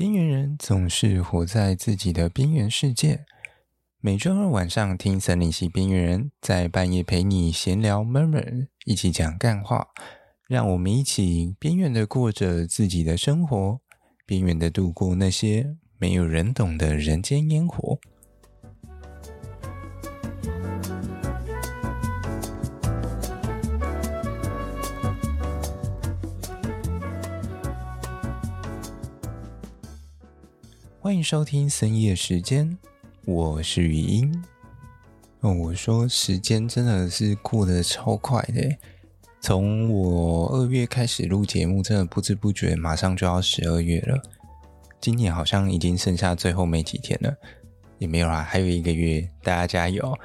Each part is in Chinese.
边缘人总是活在自己的边缘世界。每周二晚上听森林系边缘人，在半夜陪你闲聊 murmur，一起讲干话，让我们一起边缘的过着自己的生活，边缘的度过那些没有人懂的人间烟火。欢迎收听深夜时间，我是语音。哦，我说时间真的是过得超快的，从我二月开始录节目，真的不知不觉马上就要十二月了。今年好像已经剩下最后没几天了，也没有啦，还有一个月，大家加油！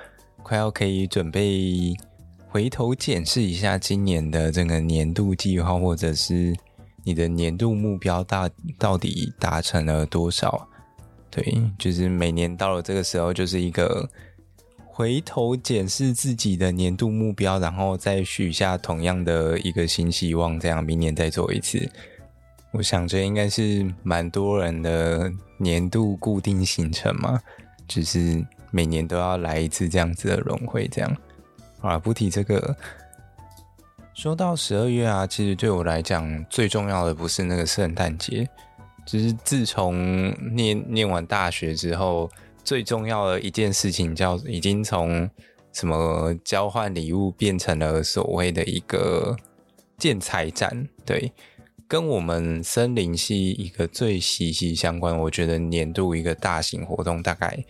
快要可以准备回头检视一下今年的这个年度计划，或者是。你的年度目标大到底达成了多少？对，就是每年到了这个时候，就是一个回头检视自己的年度目标，然后再许下同样的一个新希望，这样明年再做一次。我想这应该是蛮多人的年度固定行程嘛，就是每年都要来一次这样子的轮回，这样。好了，不提这个。说到十二月啊，其实对我来讲最重要的不是那个圣诞节，只是自从念念完大学之后，最重要的一件事情叫已经从什么交换礼物变成了所谓的一个建材展。对，跟我们森林系一个最息息相关，我觉得年度一个大型活动，大概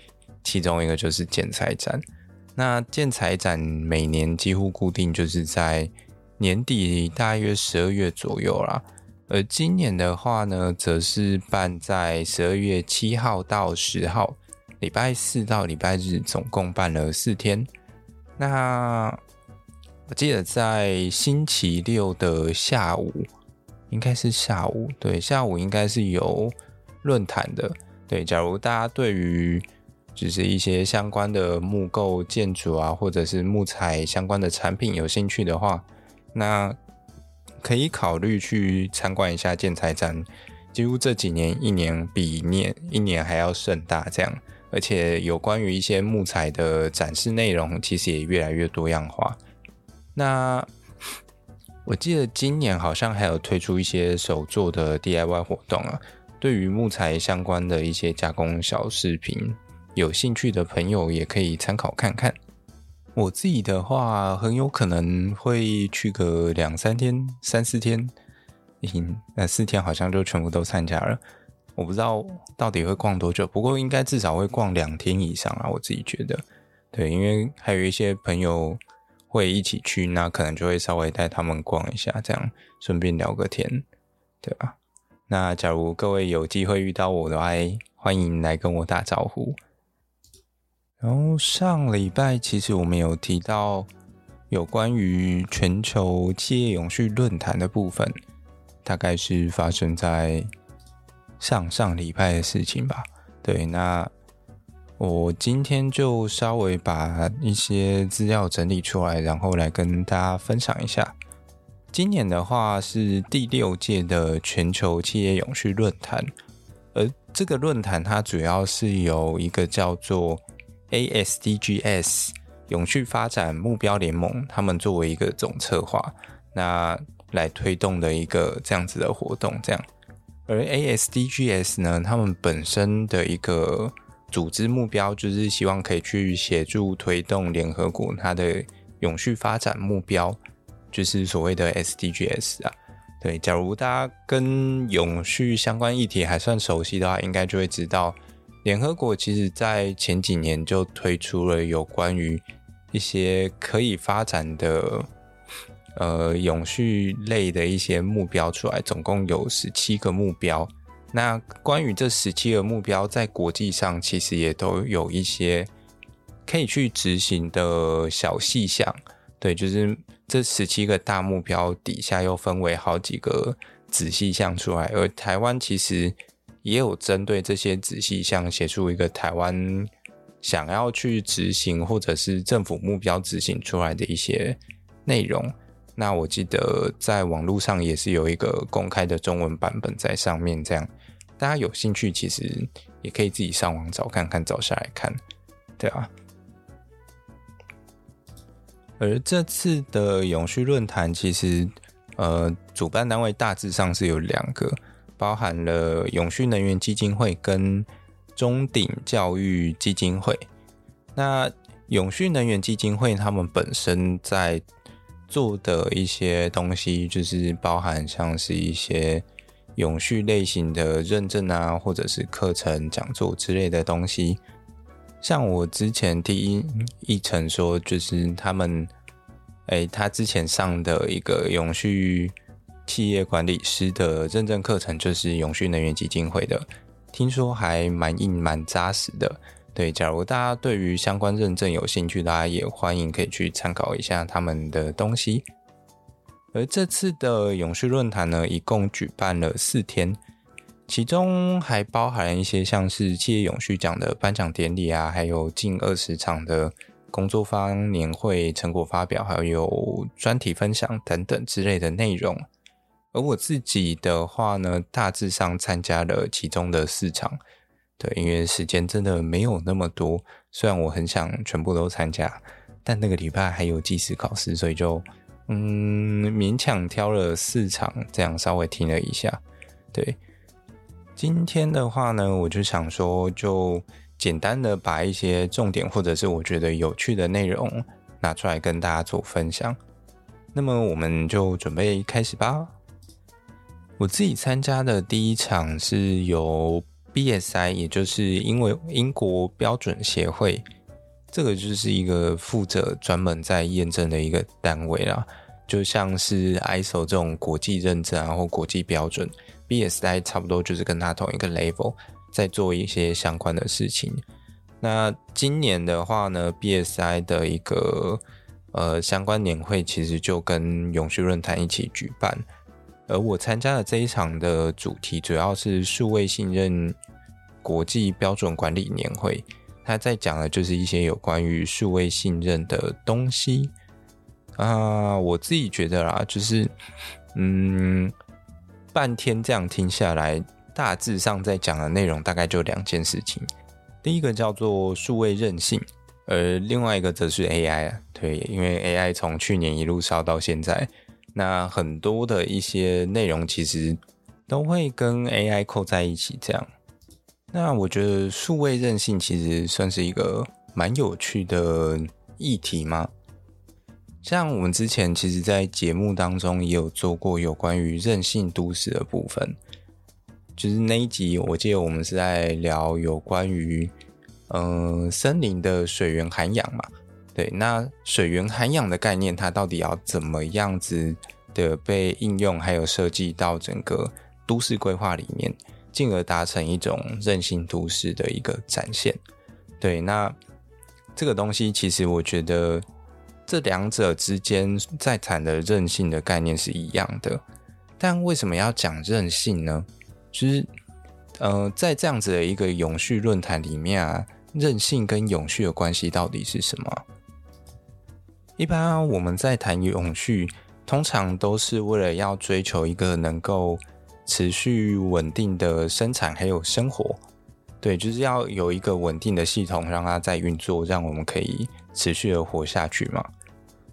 其中一个就是建材展。那建材展每年几乎固定就是在。年底大约十二月左右啦，而今年的话呢，则是办在十二月七号到十号，礼拜四到礼拜日，总共办了四天。那我记得在星期六的下午，应该是下午，对，下午应该是有论坛的。对，假如大家对于就是一些相关的木构建筑啊，或者是木材相关的产品有兴趣的话，那可以考虑去参观一下建材展，几乎这几年一年比一年一年还要盛大，这样，而且有关于一些木材的展示内容，其实也越来越多样化。那我记得今年好像还有推出一些手作的 DIY 活动啊，对于木材相关的一些加工小饰品，有兴趣的朋友也可以参考看看。我自己的话，很有可能会去个两三天、三四天，嗯，那四天好像就全部都参加了。我不知道到底会逛多久，不过应该至少会逛两天以上啊。我自己觉得，对，因为还有一些朋友会一起去，那可能就会稍微带他们逛一下，这样顺便聊个天，对吧？那假如各位有机会遇到我的话，欢迎来跟我打招呼。然后上礼拜其实我们有提到有关于全球企业永续论坛的部分，大概是发生在上上礼拜的事情吧。对，那我今天就稍微把一些资料整理出来，然后来跟大家分享一下。今年的话是第六届的全球企业永续论坛，而这个论坛它主要是由一个叫做 ASDGs 永续发展目标联盟，他们作为一个总策划，那来推动的一个这样子的活动，这样。而 ASDGs 呢，他们本身的一个组织目标，就是希望可以去协助推动联合国它的永续发展目标，就是所谓的 SDGs 啊。对，假如大家跟永续相关议题还算熟悉的话，应该就会知道。联合国其实在前几年就推出了有关于一些可以发展的呃永续类的一些目标出来，总共有十七个目标。那关于这十七个目标，在国际上其实也都有一些可以去执行的小细项。对，就是这十七个大目标底下又分为好几个子细项出来，而台湾其实。也有针对这些仔细项写出一个台湾想要去执行或者是政府目标执行出来的一些内容。那我记得在网络上也是有一个公开的中文版本在上面，这样大家有兴趣，其实也可以自己上网找看看，找下来看，对啊。而这次的永续论坛，其实呃，主办单位大致上是有两个，包含了永续能源基金会跟中鼎教育基金会。那永续能源基金会他们本身在做的一些东西，就是包含像是一些永续类型的认证啊，或者是课程讲座之类的东西。像我之前第一一层说，就是他们，哎、他之前上的一个永续企业管理师的认证课程，就是永续能源基金会的，听说还蛮硬、蛮扎实的。对，假如大家对于相关认证有兴趣，大家也欢迎可以去参考一下他们的东西。而这次的永续论坛呢，一共举办了四天，其中还包含一些像是企业永续奖的颁奖典礼啊，还有近二十场的工作坊、年会、成果发表，还有专题分享等等之类的内容。而我自己的话呢，大致上参加了其中的四场。对，因为时间真的没有那么多，虽然我很想全部都参加，但那个礼拜还有技师考试，所以就嗯勉强挑了四场，这样稍微听了一下。对，今天的话呢，我就想说，就简单的把一些重点或者是我觉得有趣的内容拿出来跟大家做分享。那么我们就准备开始吧。我自己参加的第一场是由 BSI，也就是因为英国标准协会，这个就是一个负责专门在验证的一个单位啦，就像是 ISO 这种国际认证啊或国际标准，BSI 差不多就是跟它同一个 level，在做一些相关的事情。那今年的话呢，BSI 的一个呃相关年会其实就跟永续论坛一起举办。而我参加的这一场的主题主要是数位信任国际标准管理年会，他在讲的就是一些有关于数位信任的东西啊。我自己觉得啦，就是嗯，半天这样听下来，大致上在讲的内容大概就两件事情。第一个叫做数位韧性，而另外一个则是 AI 啊。对，因为 AI 从去年一路烧到现在。那很多的一些内容其实都会跟 AI 扣在一起，这样。那我觉得数位韧性其实算是一个蛮有趣的议题吗。像我们之前其实，在节目当中也有做过有关于韧性都市的部分，就是那一集我记得我们是在聊有关于嗯森林的水源涵养嘛。对，那水源涵养的概念，它到底要怎么样子的被应用，还有设计到整个都市规划里面，进而达成一种韧性都市的一个展现。对，那这个东西其实我觉得这两者之间在谈的韧性的概念是一样的，但为什么要讲韧性呢？就是呃，在这样子的一个永续论坛里面啊，韧性跟永续的关系到底是什么？一般我们在谈永续，通常都是为了要追求一个能够持续稳定的生产还有生活，对，就是要有一个稳定的系统让它在运作，让我们可以持续的活下去嘛。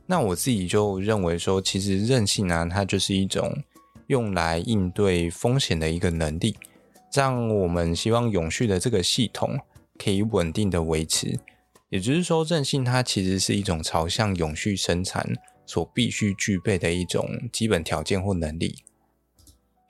那我自己就认为说，其实韧性呢，它就是一种用来应对风险的一个能力，让我们希望永续的这个系统可以稳定的维持。也就是说，韧性它其实是一种朝向永续生产所必须具备的一种基本条件或能力。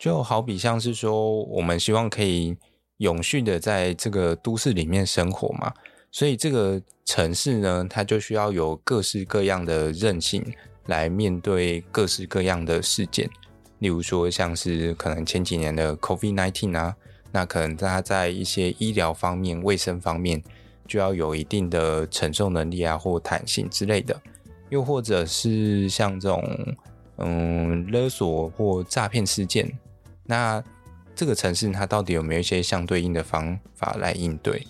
就好比像是说，我们希望可以永续的在这个都市里面生活嘛，所以这个城市呢，它就需要有各式各样的韧性来面对各式各样的事件。例如说，像是可能前几年的 COVID-19 啊，那可能它在一些医疗方面、卫生方面。就要有一定的承受能力啊，或弹性之类的，又或者是像这种嗯勒索或诈骗事件，那这个城市它到底有没有一些相对应的方法来应对？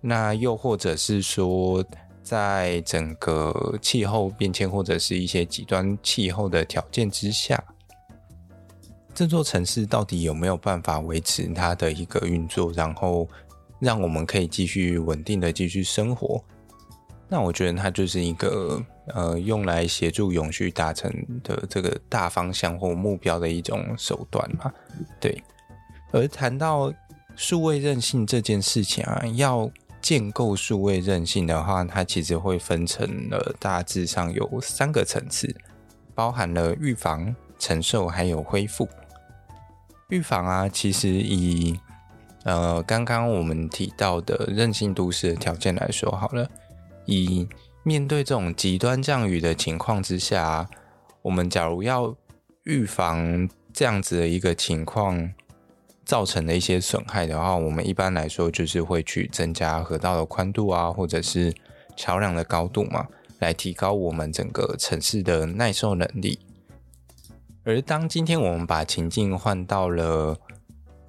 那又或者是说，在整个气候变迁或者是一些极端气候的条件之下，这座城市到底有没有办法维持它的一个运作，然后让我们可以继续稳定的继续生活？那我觉得它就是一个呃，用来协助永续达成的这个大方向或目标的一种手段嘛。对。而谈到数位韧性这件事情啊，要建构数位韧性的话，它其实会分成了大致上有三个层次，包含了预防、承受还有恢复。预防啊，其实以呃刚刚我们提到的韧性都市的条件来说好了，以面对这种极端降雨的情况之下，我们假如要预防这样子的一个情况。造成的一些损害的话，我们一般来说就是会去增加河道的宽度啊，或者是桥梁的高度嘛，来提高我们整个城市的耐受能力。而当今天我们把情境换到了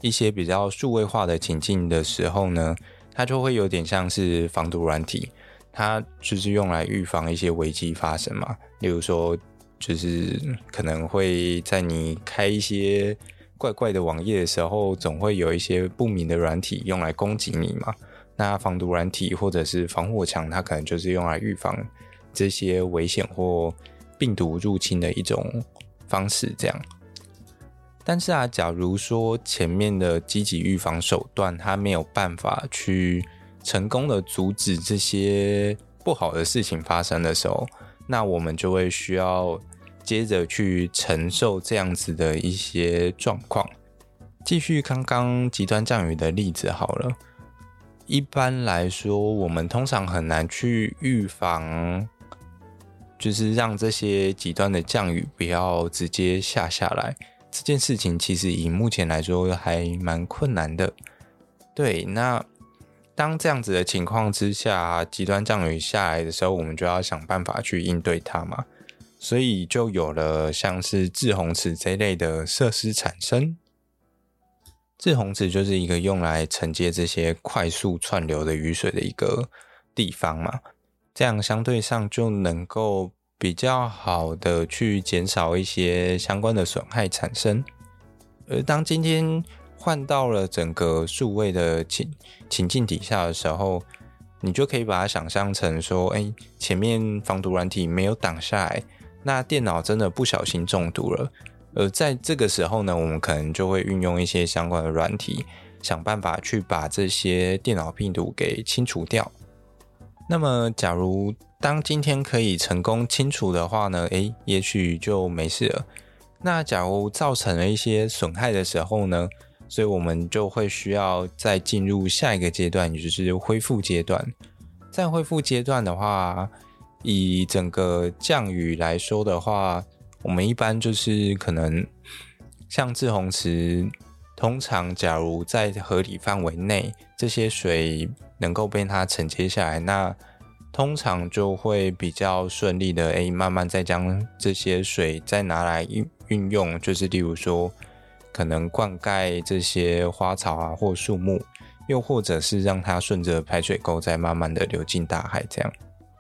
一些比较数位化的情境的时候呢，它就会有点像是防毒软体，它就是用来预防一些危机发生嘛。例如说，就是可能会在你开一些。怪怪的网页的时候，总会有一些不明的软体用来攻击你嘛。那防毒软体或者是防火墙，它可能就是用来预防这些危险或病毒入侵的一种方式。这样。但是啊，假如说前面的积极预防手段它没有办法去成功的阻止这些不好的事情发生的时候，那我们就会需要。接着去承受这样子的一些状况。继续刚刚极端降雨的例子好了。一般来说，我们通常很难去预防，就是让这些极端的降雨不要直接下下来。这件事情其实以目前来说还蛮困难的。对，那当这样子的情况之下，极端降雨下来的时候，我们就要想办法去应对它嘛。所以就有了像是滞洪池这类的设施产生。滞洪池就是一个用来承接这些快速串流的雨水的一个地方嘛，这样相对上就能够比较好的去减少一些相关的损害产生。而当今天换到了整个数位的情情境底下的时候，你就可以把它想象成说，哎，前面防毒软体没有挡下来。那电脑真的不小心中毒了，而在这个时候呢，我们可能就会运用一些相关的软体，想办法去把这些电脑病毒给清除掉。那么，假如当今天可以成功清除的话呢，诶，也许就没事了。那假如造成了一些损害的时候呢，所以我们就会需要再进入下一个阶段，也就是恢复阶段。在恢复阶段的话，以整个降雨来说的话，我们一般就是可能像滞洪池，通常假如在合理范围内，这些水能够被它承接下来，那通常就会比较顺利的，诶，慢慢再将这些水再拿来运运用，就是例如说，可能灌溉这些花草啊或树木，又或者是让它顺着排水沟再慢慢的流进大海，这样。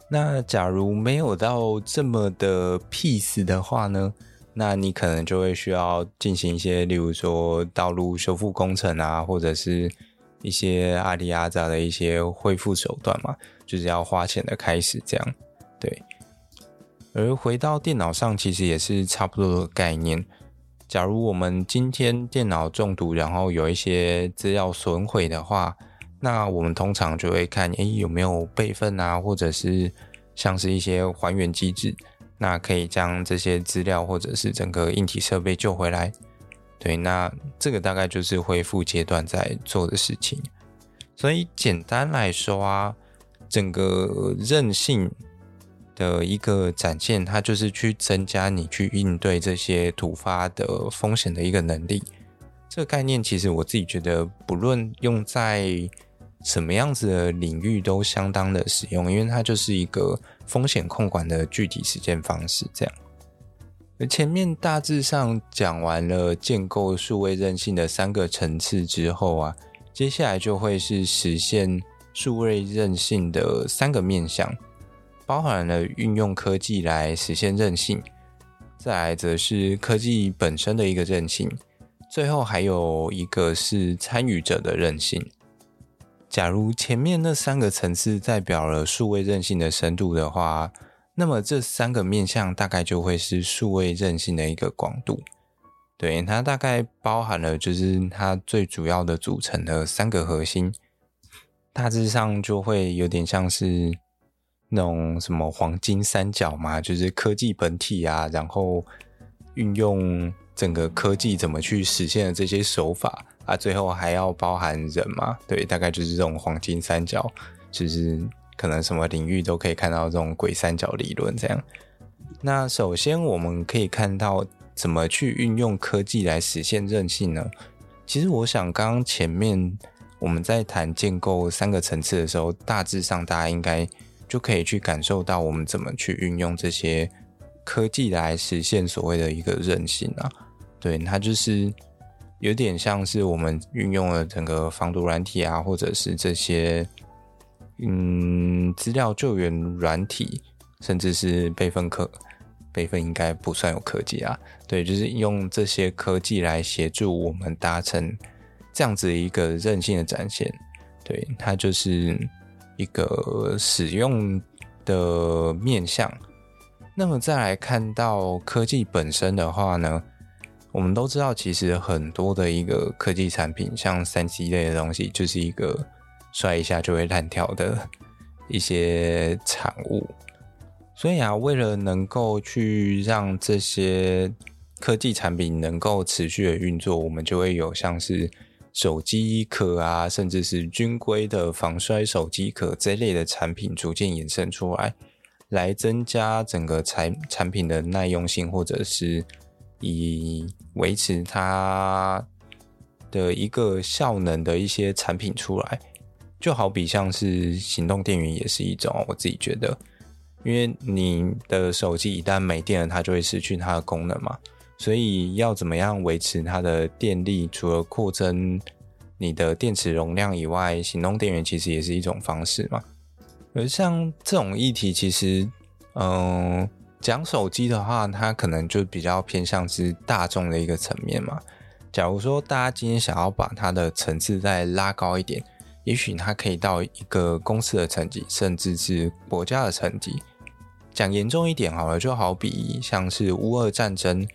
那假如没有到这么的 peace 的话呢？那你可能就会需要进行一些，例如说道路修复工程啊，或者是一些阿里阿扎的一些恢复手段嘛，就是要花钱的开始这样。对。而回到电脑上，其实也是差不多的概念。假如我们今天电脑中毒，然后有一些资料损毁的话。那我们通常就会看，诶，有没有备份啊，或者是像是一些还原机制，那可以将这些资料或者是整个硬体设备救回来。对，那这个大概就是恢复阶段在做的事情。所以简单来说啊，整个韧性的一个展现，它就是去增加你去应对这些突发的风险的一个能力。这个概念其实我自己觉得，不论用在什么样子的领域都相当的实用，因为它就是一个风险控管的具体实践方式。这样，而前面大致上讲完了建构数位韧性的三个层次之后啊，接下来就会是实现数位韧性的三个面向，包含了运用科技来实现韧性，再来则是科技本身的一个韧性，最后还有一个是参与者的韧性。假如前面那三个层次代表了数位韧性的深度的话，那么这三个面向大概就会是数位韧性的一个广度。对，它大概包含了就是它最主要的组成的三个核心，大致上就会有点像是那种什么黄金三角嘛，就是科技本体啊，然后运用整个科技怎么去实现的这些手法啊，最后还要包含人嘛，对，大概就是这种黄金三角，就是可能什么领域都可以看到这种鬼三角理论这样。那首先我们可以看到。怎么去运用科技来实现韧性呢？其实我想，刚刚前面我们在谈建构三个层次的时候，大致上大家应该就可以去感受到我们怎么去运用这些科技来实现所谓的一个韧性啊。对，它就是有点像是我们运用了整个防毒软体啊，或者是这些嗯资料救援软体，甚至是备份科。备份应该不算有科技啊，对，就是用这些科技来协助我们达成这样子一个韧性的展现，对，它就是一个使用的面向。那么再来看到科技本身的话呢，我们都知道，其实很多的一个科技产品，像三 C 类的东西，就是一个摔一下就会烂掉的一些产物。所以啊，为了能够去让这些科技产品能够持续的运作，我们就会有像是手机壳啊，甚至是军规的防摔手机壳这类的产品逐渐衍生出来，来增加整个产产品的耐用性，或者是以维持它的一个效能的一些产品出来。就好比像是行动电源也是一种，我自己觉得。因为你的手机一旦没电了，它就会失去它的功能嘛。所以要怎么样维持它的电力？除了扩增你的电池容量以外，行动电源其实也是一种方式嘛。而像这种议题，其实，嗯，讲手机的话，它可能就比较偏向是大众的一个层面嘛。假如说大家今天想要把它的层次再拉高一点。也许它可以到一个公司的层级，甚至是国家的层级。讲严重一点好了，就好比像是乌俄战争，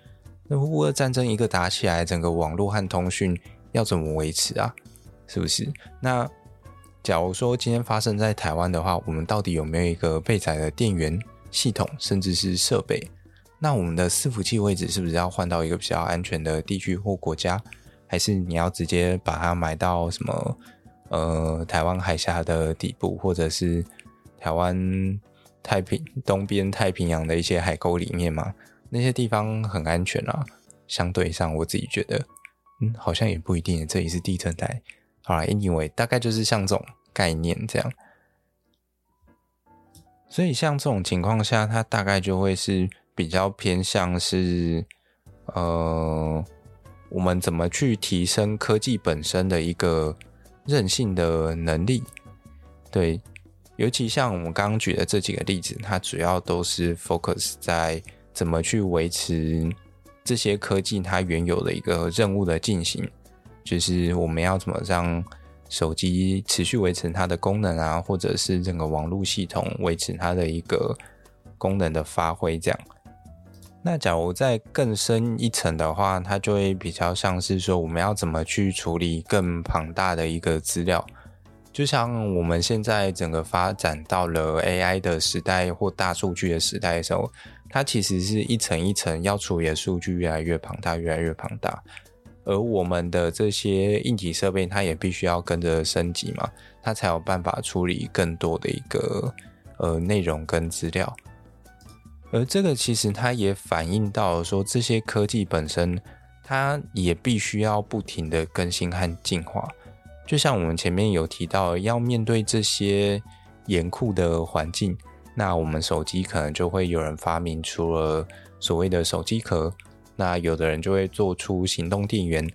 那乌俄战争一个打起来，整个网络和通讯要怎么维持啊？是不是？那假如说今天发生在台湾的话，我们到底有没有一个备载的电源系统，甚至是设备？那我们的伺服器位置是不是要换到一个比较安全的地区或国家？还是你要直接把它买到什么？呃，台湾海峡的底部，或者是台湾太平东边太平洋的一些海沟里面吗，那些地方很安全啊。相对上，我自己觉得，嗯，好像也不一定。这里是地震带，好啦，anyway，大概就是像这种概念这样。所以，像这种情况下，它大概就会是比较偏向是，呃，我们怎么去提升科技本身的一个。韧性的能力，对，尤其像我们刚刚举的这几个例子，它主要都是 focus 在怎么去维持这些科技它原有的一个任务的进行，就是我们要怎么让手机持续维持它的功能啊，或者是整个网络系统维持它的一个功能的发挥，这样。那假如再更深一层的话，它就会比较像是说，我们要怎么去处理更庞大的一个资料，就像我们现在整个发展到了 AI 的时代或大数据的时代的时候，它其实是一层一层要处理的数据越来越庞大，越来越庞大，而我们的这些硬体设备，它也必须要跟着升级嘛，它才有办法处理更多的一个呃内容跟资料。而这个其实它也反映到了说，这些科技本身，它也必须要不停的更新和进化。就像我们前面有提到，要面对这些严酷的环境，那我们手机可能就会有人发明出了所谓的手机壳，那有的人就会做出行动电源，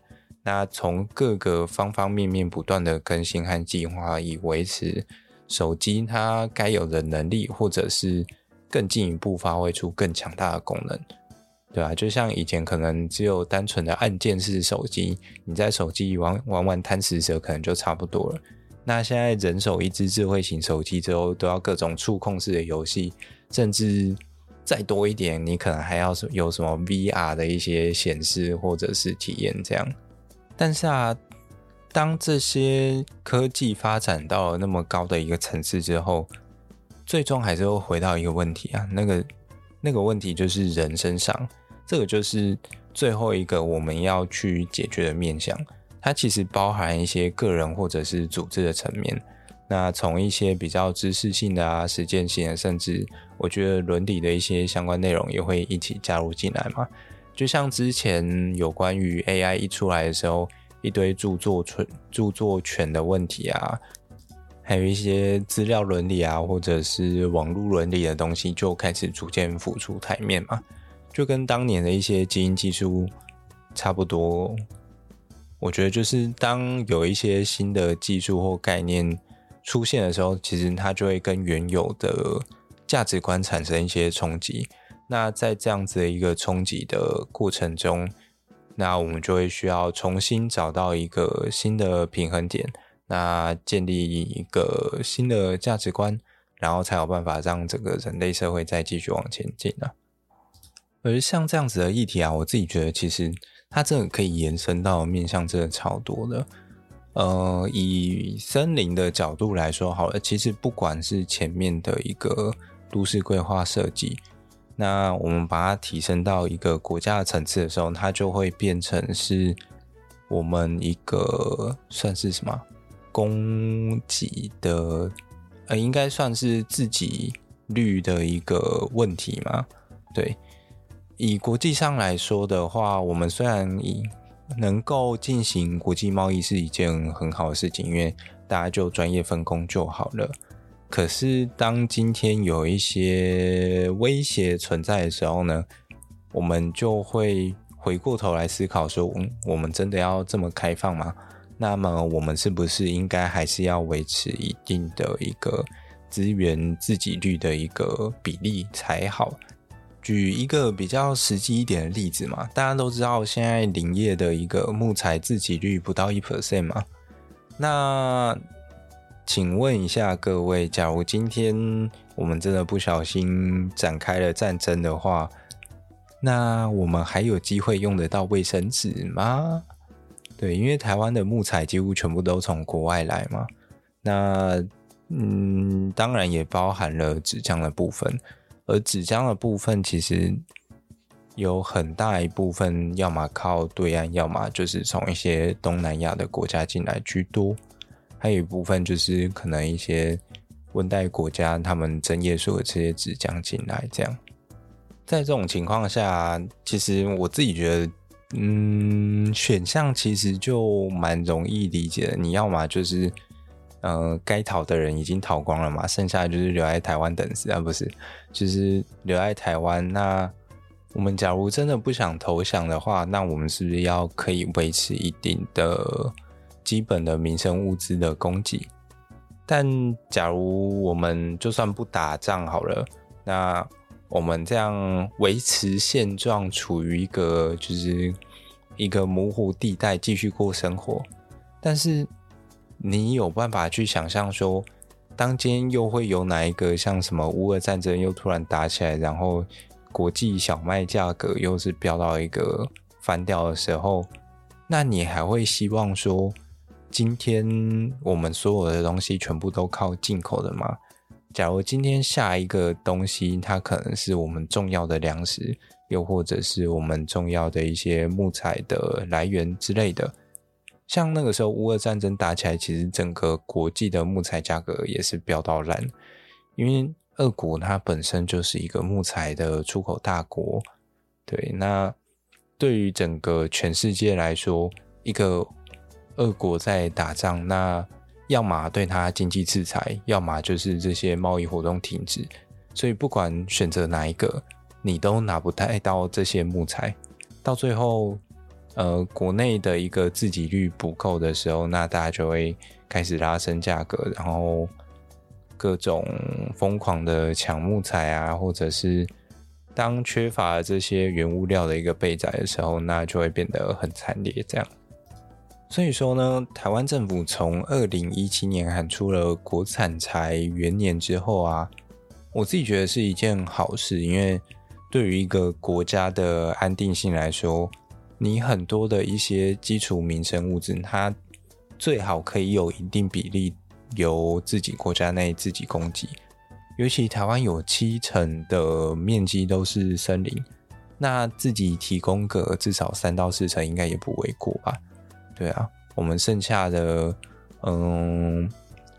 那从各个方方面面不断的更新和进化，以维持手机它该有的能力，或者是。更进一步发挥出更强大的功能，对啊，就像以前可能只有单纯的按键式手机，你在手机玩玩玩贪食蛇可能就差不多了。那现在人手一支智慧型手机之后，都要各种触控式的游戏，甚至再多一点，你可能还要有什么 VR 的一些显示或者是体验这样。但是啊，当这些科技发展到了那么高的一个层次之后，最终还是会回到一个问题啊，那个那个问题就是人身上，这个就是最后一个我们要去解决的面向。它其实包含一些个人或者是组织的层面，那从一些比较知识性的啊、实践性的，甚至我觉得伦理的一些相关内容也会一起加入进来嘛。就像之前有关于 AI 一出来的时候，一堆著作权、著作权的问题啊，还有一些资料伦理啊，或者是网络伦理的东西，就开始逐渐浮出台面嘛。就跟当年的一些基因技术差不多。我觉得就是当有一些新的技术或概念出现的时候，其实它就会跟原有的价值观产生一些冲击。那在这样子的一个冲击的过程中，那我们就会需要重新找到一个新的平衡点，那建立一个新的价值观，然后才有办法让整个人类社会再继续往前进啊。而像这样子的议题啊，我自己觉得其实。它这个可以延伸到面向真的超多的，呃，以森林的角度来说好了，其实不管是前面的一个都市规划设计，那我们把它提升到一个国家的层次的时候，它就会变成是我们一个算是什么供给的，呃，应该算是自给率的一个问题嘛，对。以国际上来说的话，我们虽然以能够进行国际贸易是一件很好的事情，因为大家就专业分工就好了。可是当今天有一些威胁存在的时候呢，我们就会回过头来思考说：嗯，我们真的要这么开放吗？那么我们是不是应该还是要维持一定的一个资源自给率的一个比例才好？举一个比较实际一点的例子嘛，大家都知道现在林业的一个木材自给率不到一 percent 嘛。那请问一下各位，假如今天我们真的不小心展开了战争的话，那我们还有机会用得到卫生纸吗？对，因为台湾的木材几乎全部都从国外来嘛。那嗯，当然也包含了纸浆的部分。而纸浆的部分，其实有很大一部分，要么靠对岸，要么就是从一些东南亚的国家进来居多。还有一部分就是可能一些温带国家，他们针叶树的这些纸浆进来。这样，在这种情况下，其实我自己觉得，嗯，选项其实就蛮容易理解的。你要么就是。呃，该逃的人已经逃光了嘛，剩下的就是留在台湾等死啊，不是？就是留在台湾。那我们假如真的不想投降的话，那我们是不是要可以维持一定的基本的民生物资的供给？但假如我们就算不打仗好了，那我们这样维持现状，处于一个就是一个模糊地带，继续过生活，但是。你有办法去想象说，当今天又会有哪一个像什么乌俄战争又突然打起来，然后国际小麦价格又是飙到一个翻掉的时候，那你还会希望说，今天我们所有的东西全部都靠进口的吗？假如今天下一个东西它可能是我们重要的粮食，又或者是我们重要的一些木材的来源之类的。像那个时候乌俄战争打起来，其实整个国际的木材价格也是飙到烂，因为俄国它本身就是一个木材的出口大国，对，那对于整个全世界来说，一个俄国在打仗，那要么对它经济制裁，要么就是这些贸易活动停止，所以不管选择哪一个，你都拿不太到这些木材，到最后。呃，国内的一个自给率不够的时候，那大家就会开始拉升价格，然后各种疯狂的抢木材啊，或者是当缺乏这些原物料的一个备载的时候，那就会变得很惨烈。这样，所以说呢，台湾政府从二零一七年喊出了国产材元年之后啊，我自己觉得是一件好事，因为对于一个国家的安定性来说，你很多的一些基础民生物资，它最好可以有一定比例由自己国家内自己供给。尤其台湾有七成的面积都是森林，那自己提供个至少三到四成应该也不为过吧？对啊，我们剩下的嗯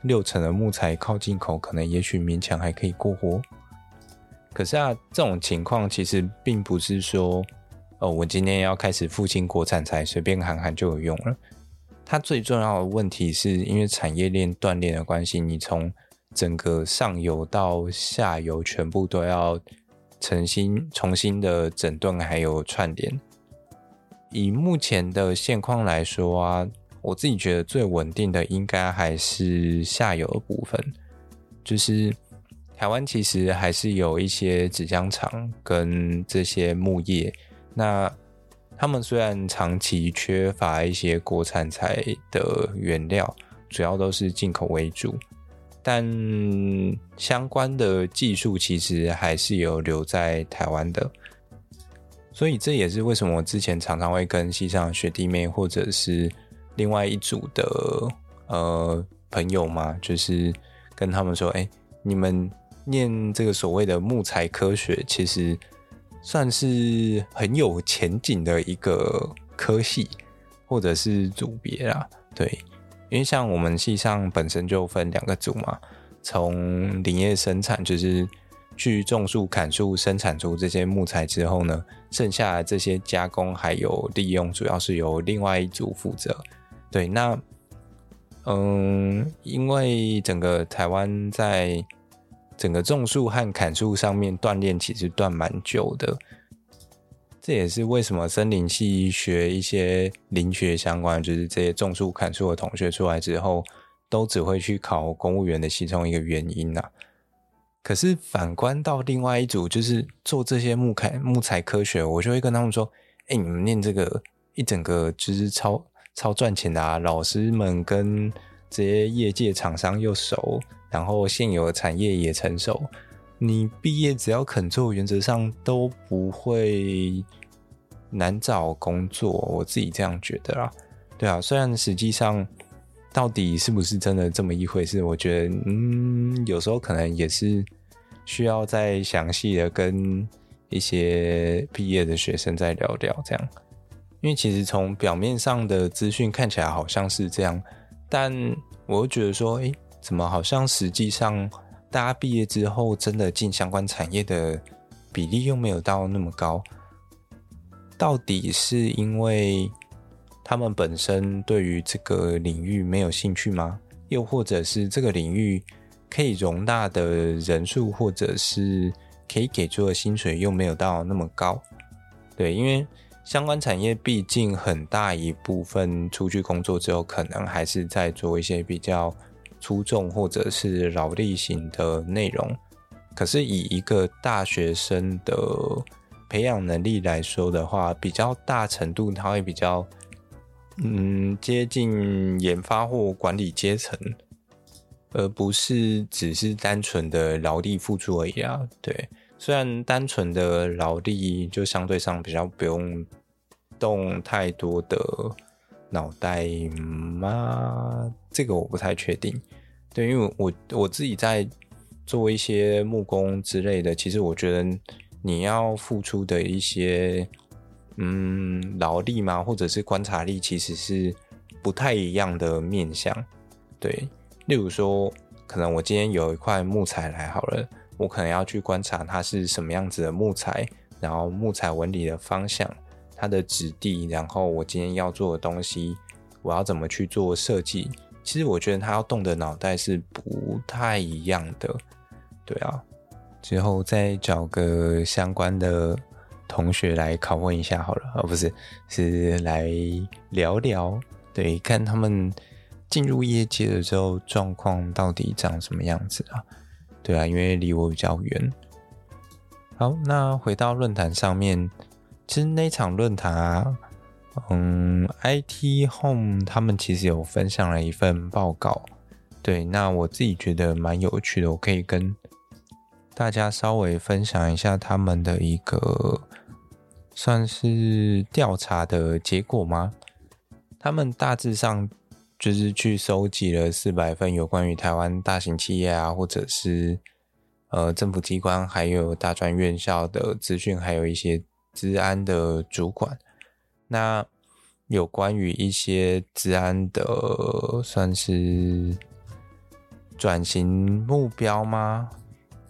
六成的木材靠进口，可能也许勉强还可以过活。可是啊，这种情况其实并不是说哦，我今天要开始复兴国产材，随便喊喊就有用了。它最重要的问题是因为产业链断裂的关系，你从整个上游到下游全部都要重新重新的整顿，还有串联。以目前的现况来说啊，我自己觉得最稳定的应该还是下游的部分。就是台湾其实还是有一些纸浆厂跟这些木业，那他们虽然长期缺乏一些国产材的原料，主要都是进口为主。但相关的技术其实还是有留在台湾的，所以这也是为什么我之前常常会跟系上学弟妹或者是另外一组的呃朋友嘛，就是跟他们说：“哎，你们念这个所谓的木材科学，其实算是很有前景的一个科系或者是组别啦。”对。因为像我们系上本身就分两个组嘛，从林业生产就是去种树、砍树、生产出这些木材之后呢，剩下的这些加工还有利用，主要是由另外一组负责。对，那嗯，因为整个台湾在整个种树和砍树上面锻炼其实断蛮久的。这也是为什么森林系学一些林学相关，就是这些种树、砍树的同学出来之后，都只会去考公务员的其中一个原因呐、啊。可是反观到另外一组，就是做这些木砍木材科学，我就会跟他们说：“哎，你们念这个一整个就是超超赚钱的啊！老师们跟这些业界厂商又熟，然后现有的产业也成熟，你毕业只要肯做，原则上都不会。”难找工作，我自己这样觉得啦。对啊，虽然实际上到底是不是真的这么一回事，我觉得嗯，有时候可能也是需要再详细的跟一些毕业的学生再聊聊这样。因为其实从表面上的资讯看起来好像是这样，但我又觉得说，诶，怎么好像实际上大家毕业之后真的进相关产业的比例又没有到那么高？到底是因为他们本身对于这个领域没有兴趣吗？又或者是这个领域可以容纳的人数，或者是可以给出的薪水又没有到那么高？对，因为相关产业毕竟很大一部分出去工作之后，可能还是在做一些比较粗重或者是劳力型的内容。可是以一个大学生的培养能力来说的话，比较大程度，它会比较，嗯，接近研发或管理阶层，而不是只是单纯的劳力付出而已啊。对，虽然单纯的劳力就相对上比较不用动太多的脑袋吗，这个我不太确定。对，因为我我自己在做一些木工之类的，其实我觉得。你要付出的一些，嗯，劳力嘛，或者是观察力，其实是不太一样的面向。对，例如说，可能我今天有一块木材来好了，我可能要去观察它是什么样子的木材，然后木材纹理的方向，它的质地，然后我今天要做的东西，我要怎么去做设计。其实我觉得他要动的脑袋是不太一样的。对啊。之后再找个相关的同学来拷问一下好了，而、哦、不是是来聊聊，对，看他们进入业界的时候状况到底长什么样子啊？对啊，因为离我比较远。好，那回到论坛上面，其实那场论坛啊，嗯，IT Home 他们其实有分享了一份报告，对，那我自己觉得蛮有趣的，我可以跟大家稍微分享一下他们的一个算是调查的结果吗？他们大致上就是去收集了四百份有关于台湾大型企业啊，或者是呃政府机关，还有大专院校的资讯，还有一些治安的主管。那有关于一些治安的，算是转型目标吗？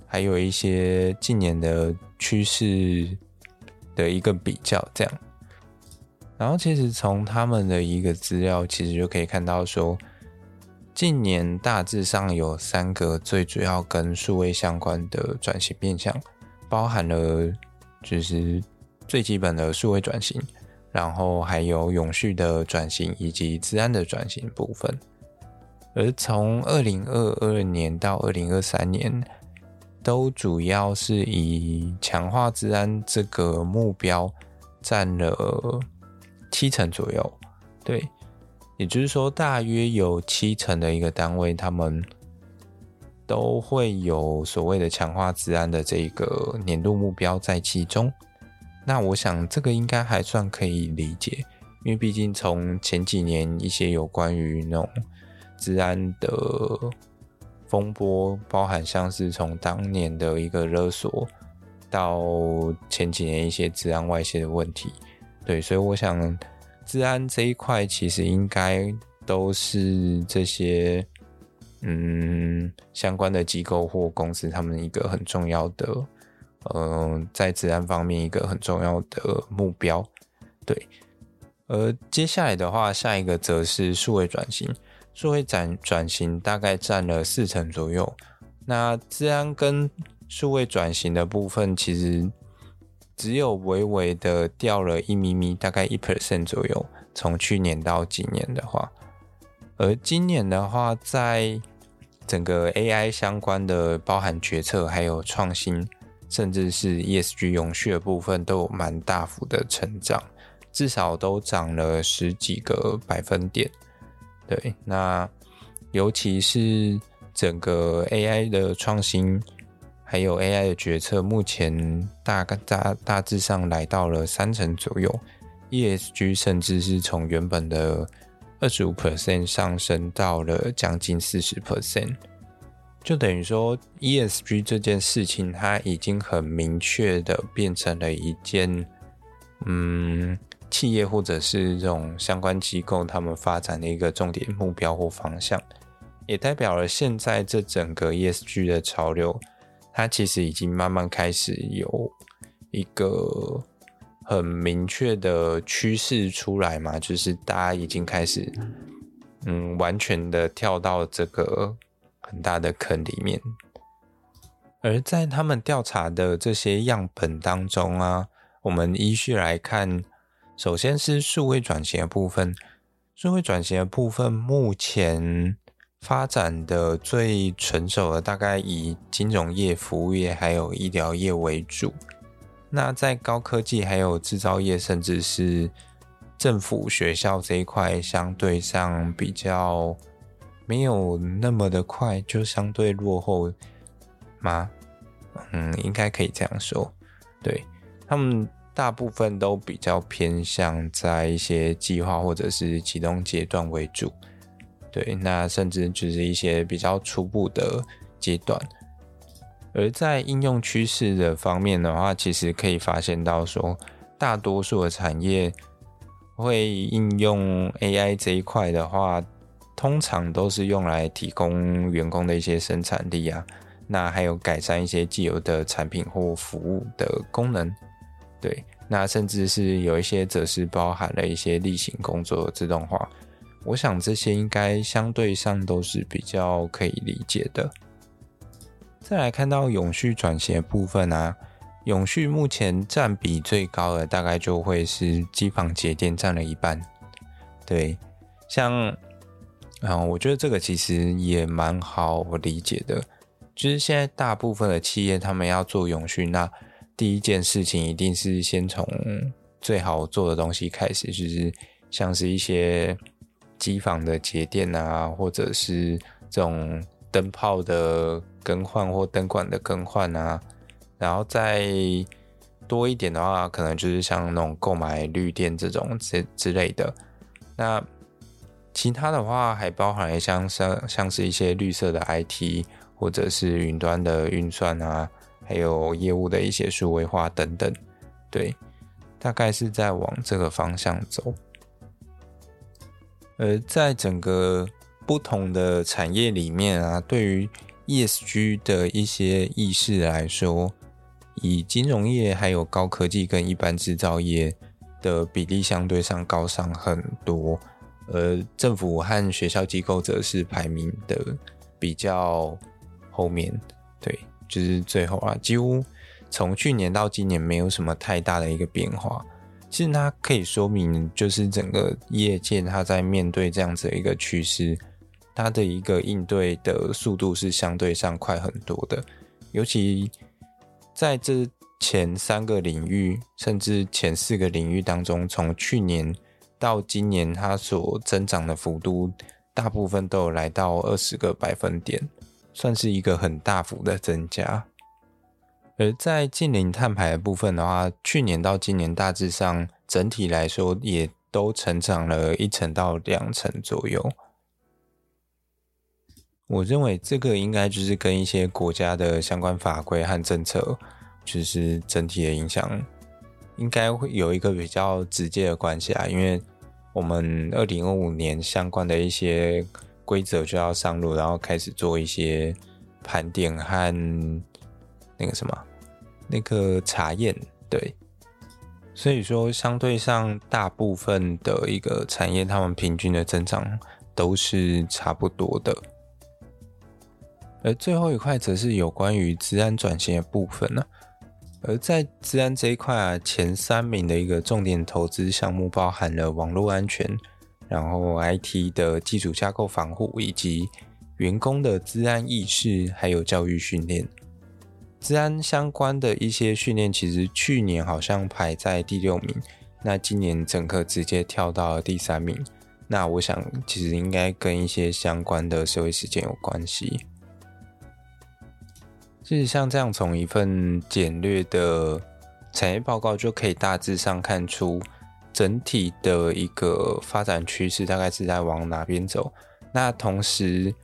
还有一些近年的趋势的一个比较，这样。然后，其实从他们的一个资料，其实就可以看到说，近年大致上有三个最主要跟数位相关的转型面向，包含了就是最基本的数位转型，然后还有永续的转型以及治安的转型部分。而从二零二二年到二零二三年，都主要是以强化治安这个目标占了。七成左右，对，也就是说，大约有七成的一个单位，他们都会有所谓的强化治安的这个年度目标在其中。那我想这个应该还算可以理解，因为毕竟从前几年一些有关于那种治安的风波，包含像是从当年的一个勒索，到前几年一些治安外泄的问题。对，所以我想，治安这一块其实应该都是这些嗯相关的机构或公司他们一个很重要的，嗯、在治安方面一个很重要的目标。对，而接下来的话，下一个则是数位转型，数位转转型大概占了四成左右。那治安跟数位转型的部分，其实。只有微微的掉了一咪咪，大概一 percent 左右。从去年到今年的话，而今年的话，在整个 AI 相关的包含决策，还有创新，甚至是 ESG 永续的部分，都有蛮大幅的成长，至少都涨了十几个百分点。对，那尤其是整个 AI 的创新。还有 AI 的决策，目前大概大大致上来到了三成左右，ESG 甚至是从原本的二十五 percent 上升到了将近四十 percent，就等于说 ESG 这件事情，它已经很明确的变成了一件，嗯，企业或者是这种相关机构他们发展的一个重点目标或方向，也代表了现在这整个 ESG 的潮流。它其实已经慢慢开始有一个很明确的趋势出来嘛，就是大家已经开始，嗯，完全的跳到这个很大的坑里面。而在他们调查的这些样本当中啊，我们依序来看，首先是数位转型的部分，数位转型的部分目前。发展的最成熟的大概以金融业、服务业还有医疗业为主。那在高科技还有制造业，甚至是政府学校这一块，相对上比较没有那么的快，就相对落后吗？嗯，应该可以这样说。对，他们大部分都比较偏向在一些计划或者是启动阶段为主。对，那甚至就是一些比较初步的阶段，而在应用趋势的方面的话，其实可以发现到说，大多数的产业会应用 AI 这一块的话，通常都是用来提供员工的一些生产力啊，那还有改善一些既有的产品或服务的功能。对，那甚至是有一些则是包含了一些例行工作的自动化。我想这些应该相对上都是比较可以理解的。再来看到永续转型的部分啊，永续目前占比最高的大概就会是机房节电占了一半。对，像啊，我觉得这个其实也蛮好理解的，就是现在大部分的企业他们要做永续，那第一件事情一定是先从最好做的东西开始，就是像是一些机房的节电啊，或者是这种灯泡的更换或灯管的更换啊，然后再多一点的话，可能就是像那种购买绿电这种之之类的。那其他的话还包含像像像是一些绿色的 IT，或者是云端的运算啊，还有业务的一些数位化等等，对，大概是在往这个方向走。而在整个不同的产业里面啊，对于 ESG 的一些意识来说，以金融业还有高科技跟一般制造业的比例相对上高上很多。而政府和学校机构则是排名的比较后面，对，就是最后啊，几乎从去年到今年没有什么太大的一个变化。其实它可以说明，就是整个业界它在面对这样子的一个趋势，它的一个应对的速度是相对上快很多的。尤其在这前三个领域，甚至前四个领域当中，从去年。到今年，它所增长的幅度大部分都有来到二十个百分点，算是一个很大幅的增加。而在近零碳排的部分的话，去年到今年大致上整体来说也都成长了一成到两成左右。我认为这个应该就是跟一些国家的相关法规和政策，就是整体的影响。应该会有一个比较直接的关系啊，因为我们二零二五年相关的一些规则就要上路，然后开始做一些盘点和那个什么那个查验，对。所以说，相对上大部分的一个产业，他们平均的增长都是差不多的。而最后一块则是有关于资安转型的部分呢、而在治安这一块啊，前三名的一个重点投资项目包含了网络安全，然后 IT 的基础架构防护，以及员工的治安意识，还有教育训练。治安相关的一些训练，其实去年好像排在第六名，那今年整个直接跳到了第三名。那我想，其实应该跟一些相关的社会事件有关系。其实像这样，从一份简略的产业报告就可以大致上看出整体的一个发展趋势，大概是在往哪边走。那同时，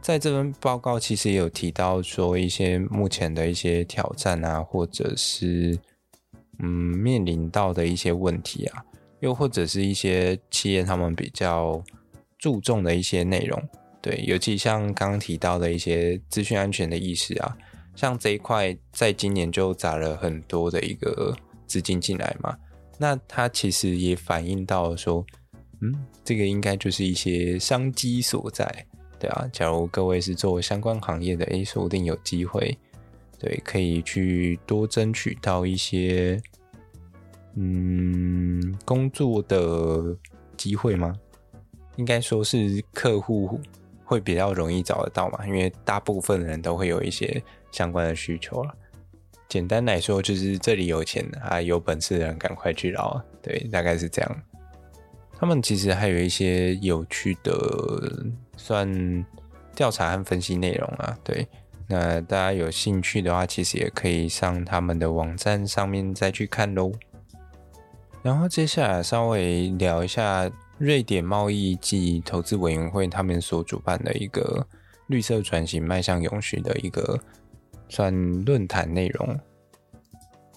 在这份报告其实也有提到说一些目前的一些挑战啊，或者是嗯面临到的一些问题啊，又或者是一些企业他们比较注重的一些内容。对，尤其像刚刚提到的一些资讯安全的意识啊。像这一块，在今年就砸了很多的一个资金进来嘛，那它其实也反映到说，嗯，这个应该就是一些商机所在，对啊。假如各位是做相关行业的，诶，说不定有机会，对，可以去多争取到一些，嗯，工作的机会吗？应该说是客户会比较容易找得到嘛，因为大部分人都会有一些。相关的需求了，简单来说就是这里有钱啊，有本事的人赶快去捞，对，大概是这样。他们其实还有一些有趣的算调查和分析内容啊，对，那大家有兴趣的话，其实也可以上他们的网站上面再去看喽。然后接下来稍微聊一下瑞典贸易暨投资委员会他们所主办的一个绿色转型迈向永续的一个。算论坛内容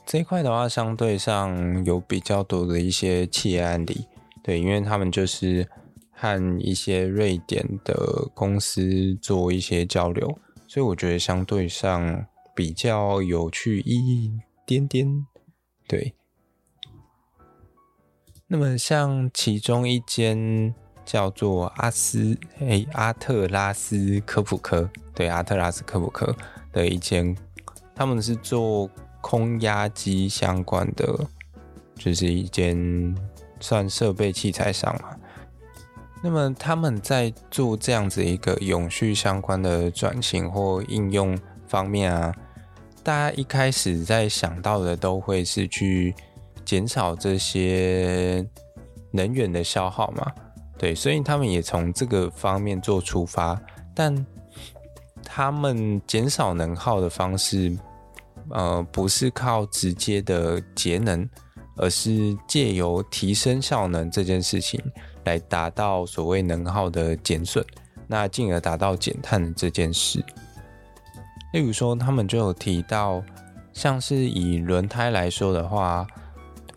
这一块的话，相对上有比较多的一些企业案例，对，因为他们就是和一些瑞典的公司做一些交流，所以我觉得相对上比较有趣一点点。对，那么像其中一间叫做阿斯诶、阿特拉斯科普科，对，阿特拉斯科普科。的一间，他们是做空压机相关的，就是一间算设备器材商嘛。那么他们在做这样子一个永续相关的转型或应用方面啊，大家一开始在想到的都会是去减少这些能源的消耗嘛，对，所以他们也从这个方面做出发，但他们减少能耗的方式，呃，不是靠直接的节能，而是借由提升效能这件事情来达到所谓能耗的减损，那进而达到减碳的这件事。例如说，他们就有提到，像是以轮胎来说的话，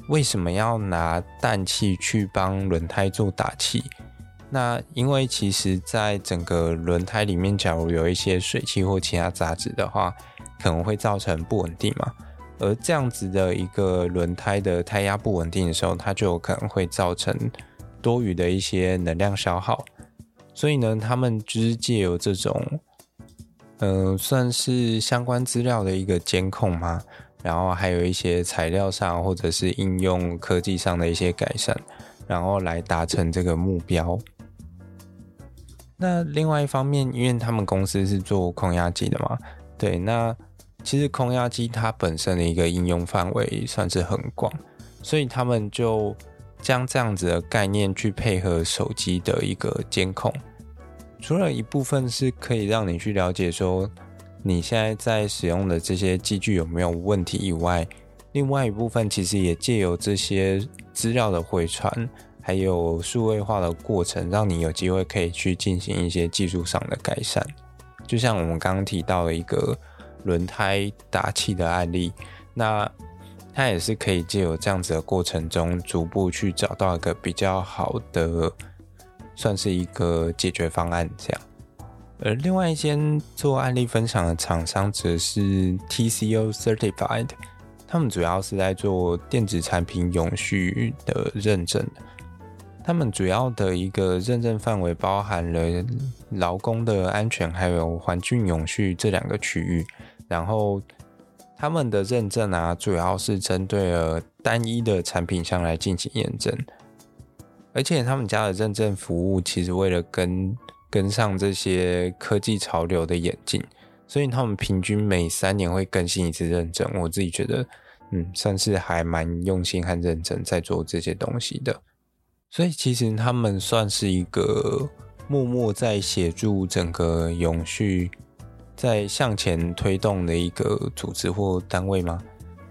为什么要拿氮气去帮轮胎做打气？那因为其实，在整个轮胎里面，假如有一些水汽或其他杂质的话，可能会造成不稳定嘛。而这样子的一个轮胎的胎压不稳定的时候，它就有可能会造成多余的一些能量消耗。所以呢，他们就是借由这种。嗯、算是相关资料的一个监控吗？然后还有一些材料上或者是应用科技上的一些改善，然后来达成这个目标。那另外一方面，因为他们公司是做空压机的嘛，对，那其实空压机它本身的一个应用范围算是很广，所以他们就将这样子的概念去配合手机的一个监控。除了一部分是可以让你去了解说你现在在使用的这些机具有没有问题以外，另外一部分其实也借由这些资料的回传，还有数位化的过程，让你有机会可以去进行一些技术上的改善。就像我们刚刚提到的一个轮胎打气的案例，那它也是可以借由这样子的过程中，逐步去找到一个比较好的。算是一个解决方案这样，而另外一间做案例分享的厂商则是 TCO Certified，他们主要是在做电子产品永续的认证。他们主要的一个认证范围包含了劳工的安全还有环境永续这两个区域。然后他们的认证啊，主要是针对了单一的产品项来进行验证。而且他们家的认证服务其实为了跟跟上这些科技潮流的演进，所以他们平均每三年会更新一次认证。我自己觉得，嗯，算是还蛮用心和认真在做这些东西的。所以其实他们算是一个默默在协助整个永续在向前推动的一个组织或单位吗？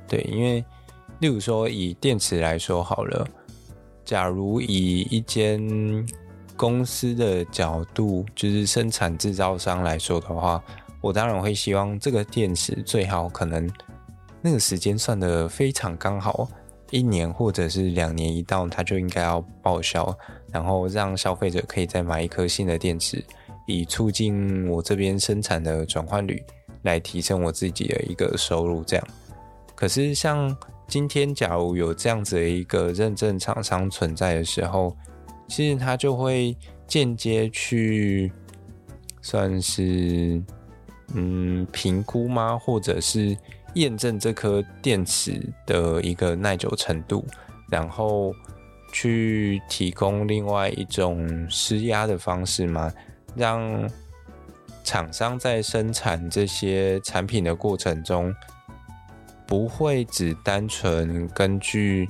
对，因为例如说以电池来说好了。假如以一间公司的角度，就是生产制造商来说的话，我当然会希望这个电池最好可能那个时间算得非常刚好，一年或者是两年一到，它就应该要报销，然后让消费者可以再买一颗新的电池，以促进我这边生产的转换率，来提升我自己的一个收入。这样，可是像。今天，假如有这样子的一个认证厂商存在的时候，其实他就会间接去算是嗯评估吗？或者是验证这颗电池的一个耐久程度，然后去提供另外一种施压的方式吗？让厂商在生产这些产品的过程中。不会只单纯根据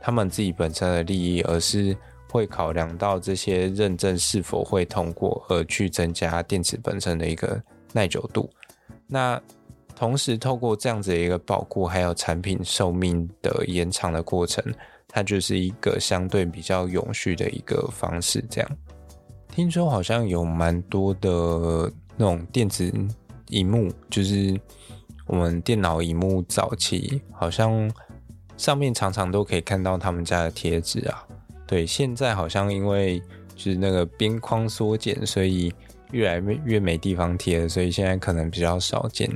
他们自己本身的利益，而是会考量到这些认证是否会通过，而去增加电池本身的一个耐久度。那同时透过这样子的一个保护，还有产品寿命的延长的过程，它就是一个相对比较永续的一个方式。这样，听说好像有蛮多的那种电子荧幕，就是。我们电脑荧幕早期好像上面常常都可以看到他们家的贴纸啊。对，现在好像因为就是那个边框缩减，所以越来越越没地方贴了，所以现在可能比较少见。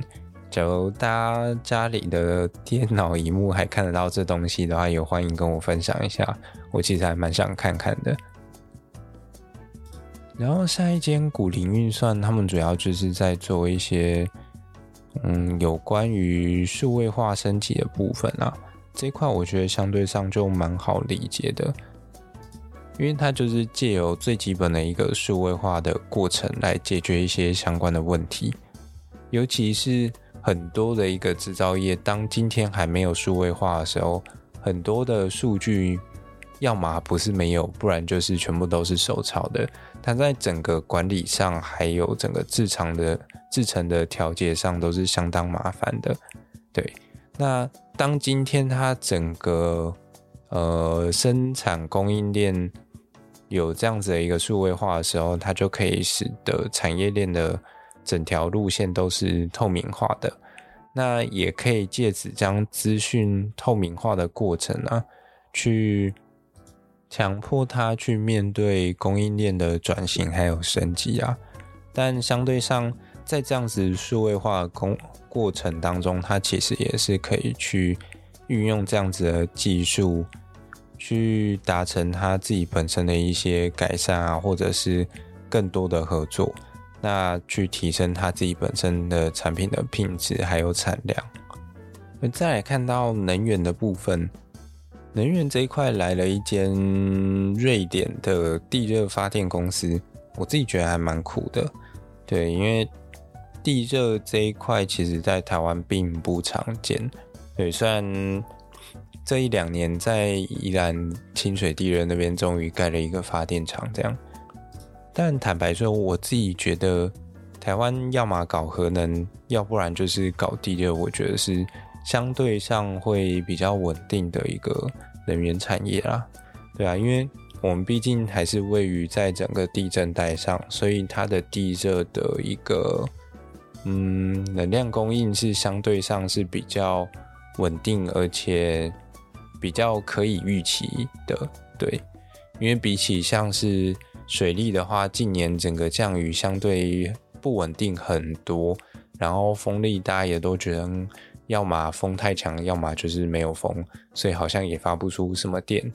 假如大家家里的电脑荧幕还看得到这东西的话，也欢迎跟我分享一下，我其实还蛮想看看的。然后下一间古灵运算，他们主要就是在做一些。嗯，有关于数位化升级的部分啊，这一块我觉得相对上就蛮好理解的，因为它就是借由最基本的一个数位化的过程来解决一些相关的问题，尤其是很多的一个制造业，当今天还没有数位化的时候，很多的数据要么不是没有，不然就是全部都是手抄的。它在整个管理上，还有整个制厂的制程的调节上，都是相当麻烦的。对，那当今天它整个呃生产供应链有这样子的一个数位化的时候，它就可以使得产业链的整条路线都是透明化的。那也可以借此将资讯透明化的过程啊，去强迫他去面对供应链的转型还有升级啊。但相对上，在这样子数位化工过程当中，它其实也是可以去运用这样子的技术。去达成他自己本身的一些改善啊，或者是更多的合作，那去提升他自己本身的产品的品质还有产量。再来看到能源的部分，能源这一块来了一间瑞典的地热发电公司，我自己觉得还蛮酷的。对，因为地热这一块其实在台湾并不常见。对，虽然。这一两年，在宜兰清水地热那边终于盖了一个发电厂，这样。但坦白说，我自己觉得台湾要么搞核能，要不然就是搞地热，我觉得是相对上会比较稳定的一个能源产业啦。对啊，因为我们毕竟还是位于在整个地震带上，所以它的地热的一个嗯能量供应是相对上是比较稳定，而且。比较可以预期的，对，因为比起像是水利的话，近年整个降雨相对不稳定很多，然后风力大家也都觉得，要么风太强，要么就是没有风，所以好像也发不出什么电。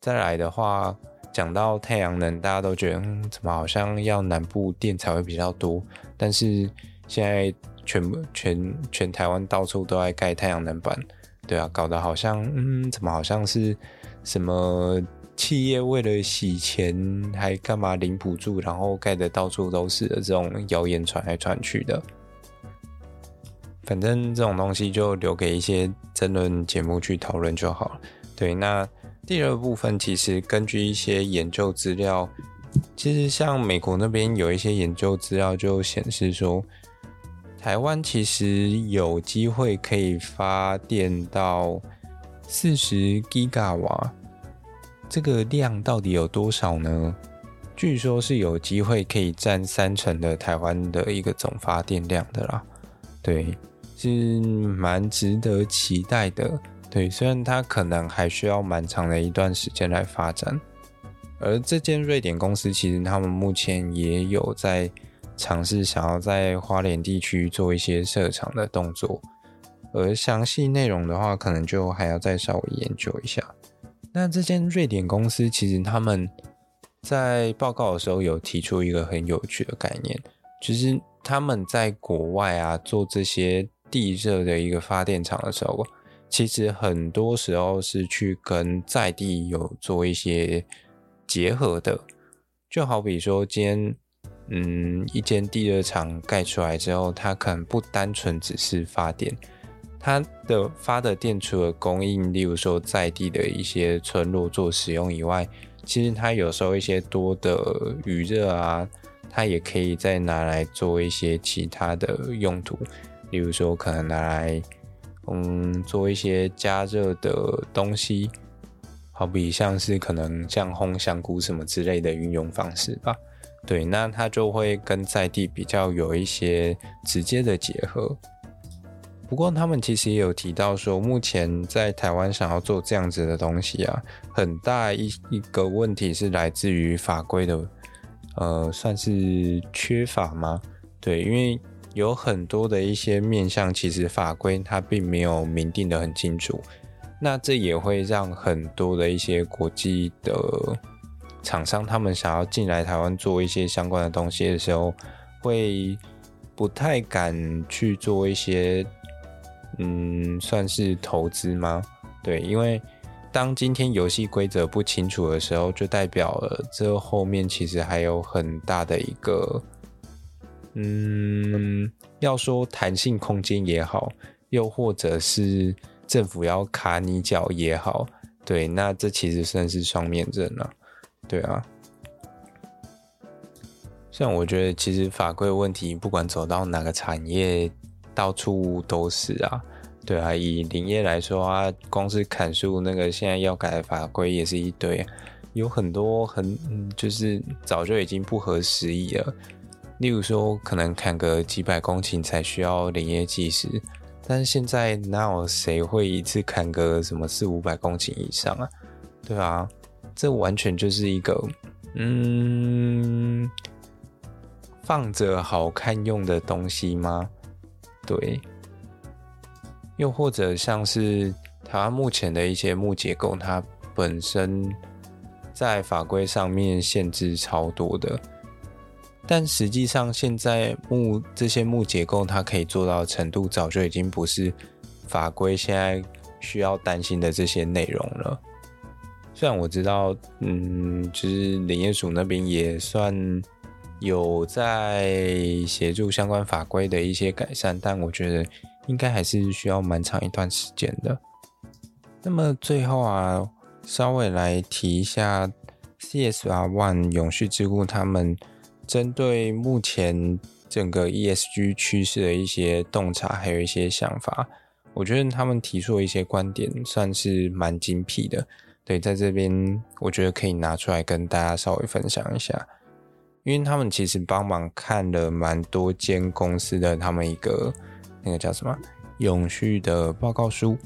再来的话，讲到太阳能，大家都觉得，嗯，怎么好像要南部电才会比较多？但是现在全全全台湾到处都在盖太阳能板。对啊，搞得好像，嗯，怎么好像是什么企业为了洗钱还干嘛领补助，然后盖的到处都是的这种谣言传来传去的。反正这种东西就留给一些争论节目去讨论就好了。对，那第二部分其实根据一些研究资料，其实像美国那边有一些研究资料就显示说。台湾其实有机会可以发电到四十吉瓦，这个量到底有多少呢？据说是有机会可以占三成的台湾的一个总发电量的啦。对，是蛮值得期待的。对，虽然它可能还需要蛮长的一段时间来发展，而这间瑞典公司其实他们目前也有在。尝试想要在花莲地区做一些设厂的动作，而详细内容的话，可能就还要再稍微研究一下。那这间瑞典公司其实他们在报告的时候有提出一个很有趣的概念，就是他们在国外啊做这些地热的一个发电厂的时候，其实很多时候是去跟在地有做一些结合的，就好比说今天。嗯，一间地热厂盖出来之后，它可能不单纯只是发电，它的发的电除了供应，例如说在地的一些村落做使用以外，其实它有时候一些多的余热啊，它也可以再拿来做一些其他的用途，例如说可能拿来嗯做一些加热的东西，好比像是可能像烘香菇什么之类的运用方式吧。对，那它就会跟在地比较有一些直接的结合。不过他们其实也有提到说，目前在台湾想要做这样子的东西啊，很大一一个问题是来自于法规的，呃，算是缺乏吗？对，因为有很多的一些面向，其实法规它并没有明定得很清楚。那这也会让很多的一些国际的。厂商他们想要进来台湾做一些相关的东西的时候，会不太敢去做一些，嗯，算是投资吗？对，因为当今天游戏规则不清楚的时候，就代表了这后面其实还有很大的一个，嗯，要说弹性空间也好，又或者是政府要卡你脚也好，对，那这其实算是双面刃了，对啊。像我觉得，其实法规问题，不管走到哪个产业，到处都是啊。对啊，以林业来说啊，光是砍树那个，现在要改的法规也是一堆，有很多很就是早就已经不合时宜了。例如说，可能砍个几百公顷才需要林业技师，但是现在哪有谁会一次砍个什么四五百公顷以上啊？对啊，这完全就是一个嗯，放着好看用的东西吗？对。又或者像是台湾目前的一些木结构，它本身在法规上面限制超多的，但实际上现在木这些木结构它可以做到的程度，早就已经不是法规现在需要担心的这些内容了。虽然我知道，嗯，就是林业署那边也算有在协助相关法规的一些改善，但我觉得。应该还是需要蛮长一段时间的。那么最后啊，稍微来提一下 CSR One 永续之故，他们针对目前整个 ESG 趋势的一些洞察，还有一些想法。我觉得他们提出的一些观点算是蛮精辟的。对，在这边我觉得可以拿出来跟大家稍微分享一下，因为他们其实帮忙看了蛮多间公司的他们一个。那个叫什么永续的报告书？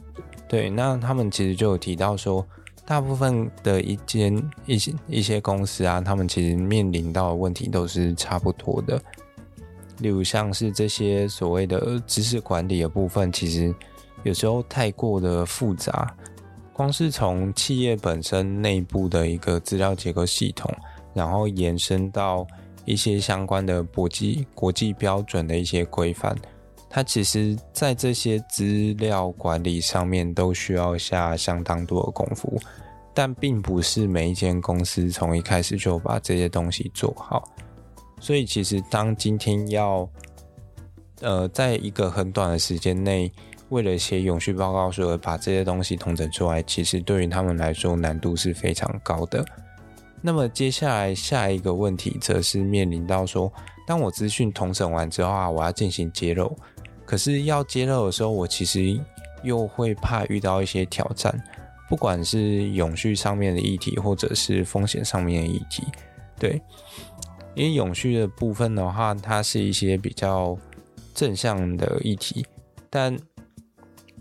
对，那他们其实就有提到说，大部分的一间一些一些公司啊，他们其实面临到的问题都是差不多的。例如像是这些所谓的知识管理的部分，其实有时候太过的复杂，光是从企业本身内部的一个资料结构系统，然后延伸到一些相关的国际国际标准的一些规范。它其实，在这些资料管理上面都需要下相当多的功夫，但并不是每一间公司从一开始就把这些东西做好。所以，其实当今天要，呃，在一个很短的时间内，为了写永续报告书而把这些东西统整出来，其实对于他们来说难度是非常高的。那么，接下来下一个问题，则是面临到说，当我资讯统审完之后啊，我要进行揭露。可是要揭露的时候，我其实又会怕遇到一些挑战，不管是永续上面的议题，或者是风险上面的议题，对，因为永续的部分的话，它是一些比较正向的议题，但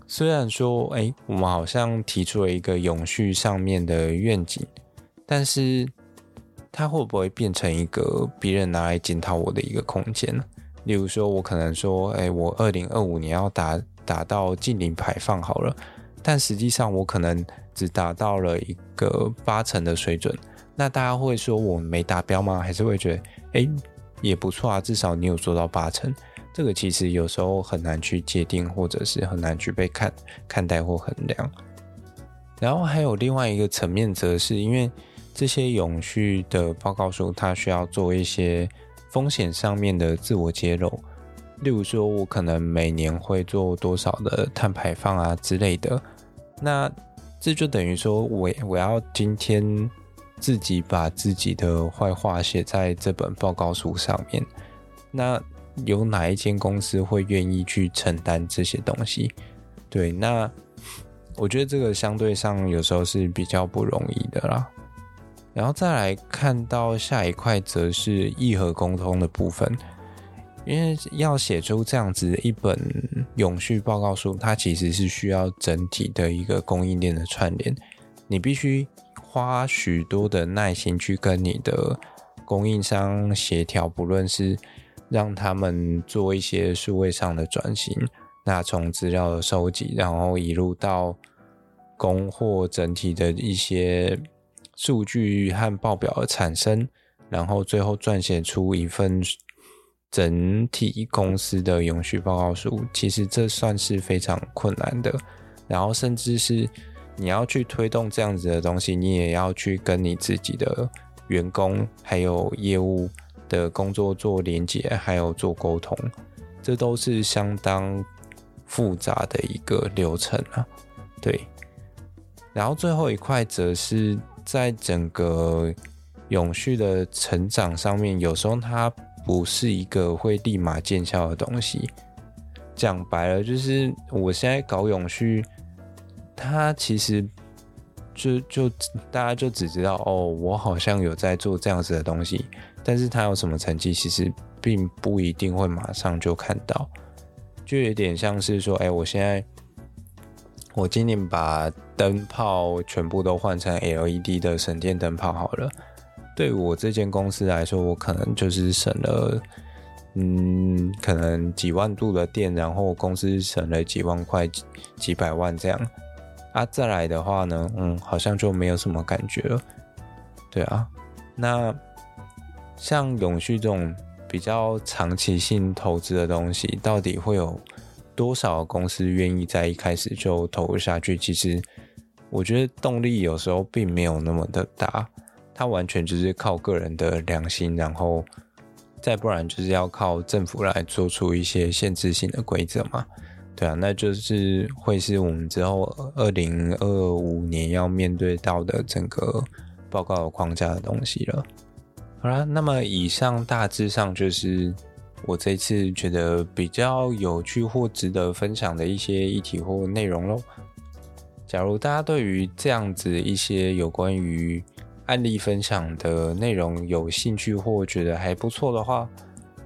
虽然说，哎、我们好像提出了一个永续上面的愿景，但是它会不会变成一个别人拿来检讨我的一个空间呢？例如说，我可能说，哎，我二零二五年要达达到净零排放好了，但实际上我可能只达到了一个八成的水准。那大家会说我没达标吗？还是会觉得，哎，也不错啊，至少你有做到八成。这个其实有时候很难去界定，或者是很难去被看看待或衡量。然后还有另外一个层面，则是因为这些永续的报告书，它需要做一些。风险上面的自我揭露，例如说，我可能每年会做多少的碳排放啊之类的，那这就等于说我我要今天自己把自己的坏话写在这本报告书上面，那有哪一间公司会愿意去承担这些东西？对，那我觉得这个相对上有时候是比较不容易的啦。然后再来看到下一块，则是议和沟通的部分。因为要写出这样子一本永续报告书，它其实是需要整体的一个供应链的串联。你必须花许多的耐心去跟你的供应商协调，不论是让他们做一些数位上的转型，那从资料的收集，然后一路到供货整体的一些。数据和报表的产生，然后最后撰写出一份整体公司的永续报告书，其实这算是非常困难的。然后甚至是你要去推动这样子的东西，你也要去跟你自己的员工还有业务的工作做连接，还有做沟通，这都是相当复杂的一个流程啊。对，然后最后一块则是在整个永续的成长上面，有时候它不是一个会立马见效的东西。讲白了，就是我现在搞永续，它其实。就就大家就只知道哦，我好像有在做这样子的东西，但是它有什么成绩，其实并不一定会马上就看到，就有点像是说，哎，我现在我今年把灯泡全部都换成 LED 的省电灯泡好了，对我这间公司来说，我可能就是省了，嗯，可能几万度的电，然后公司省了几万块、几百万这样。啊，再来的话呢，嗯，好像就没有什么感觉了。对啊，那像永续这种比较长期性投资的东西，到底会有多少公司愿意在一开始就投入下去？其实我觉得动力有时候并没有那么的大，它完全就是靠个人的良心，然后再不然就是要靠政府来做出一些限制性的规则嘛。对啊，那就是会是我们之后二零二五年要面对到的整个报告框架的东西了。好啦，那么以上大致上就是我这次觉得比较有趣或值得分享的一些议题或内容喽。假如大家对于这样子一些有关于案例分享的内容有兴趣或觉得还不错的话，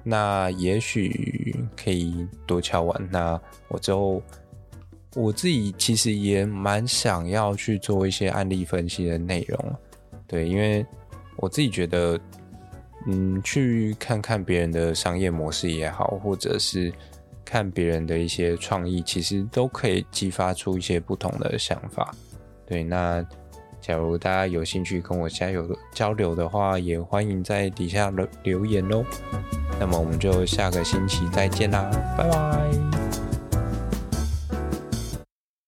那也许可以多敲完。那我之后我自己其实也蛮想要去做一些案例分析的内容，对，因为我自己觉得，嗯，去看看别人的商业模式也好，或者是看别人的一些创意，其实都可以激发出一些不同的想法。对，那假如大家有兴趣跟我交流交流的话，也欢迎在底下留留言喽。那么我们就下个星期再见啦，拜拜。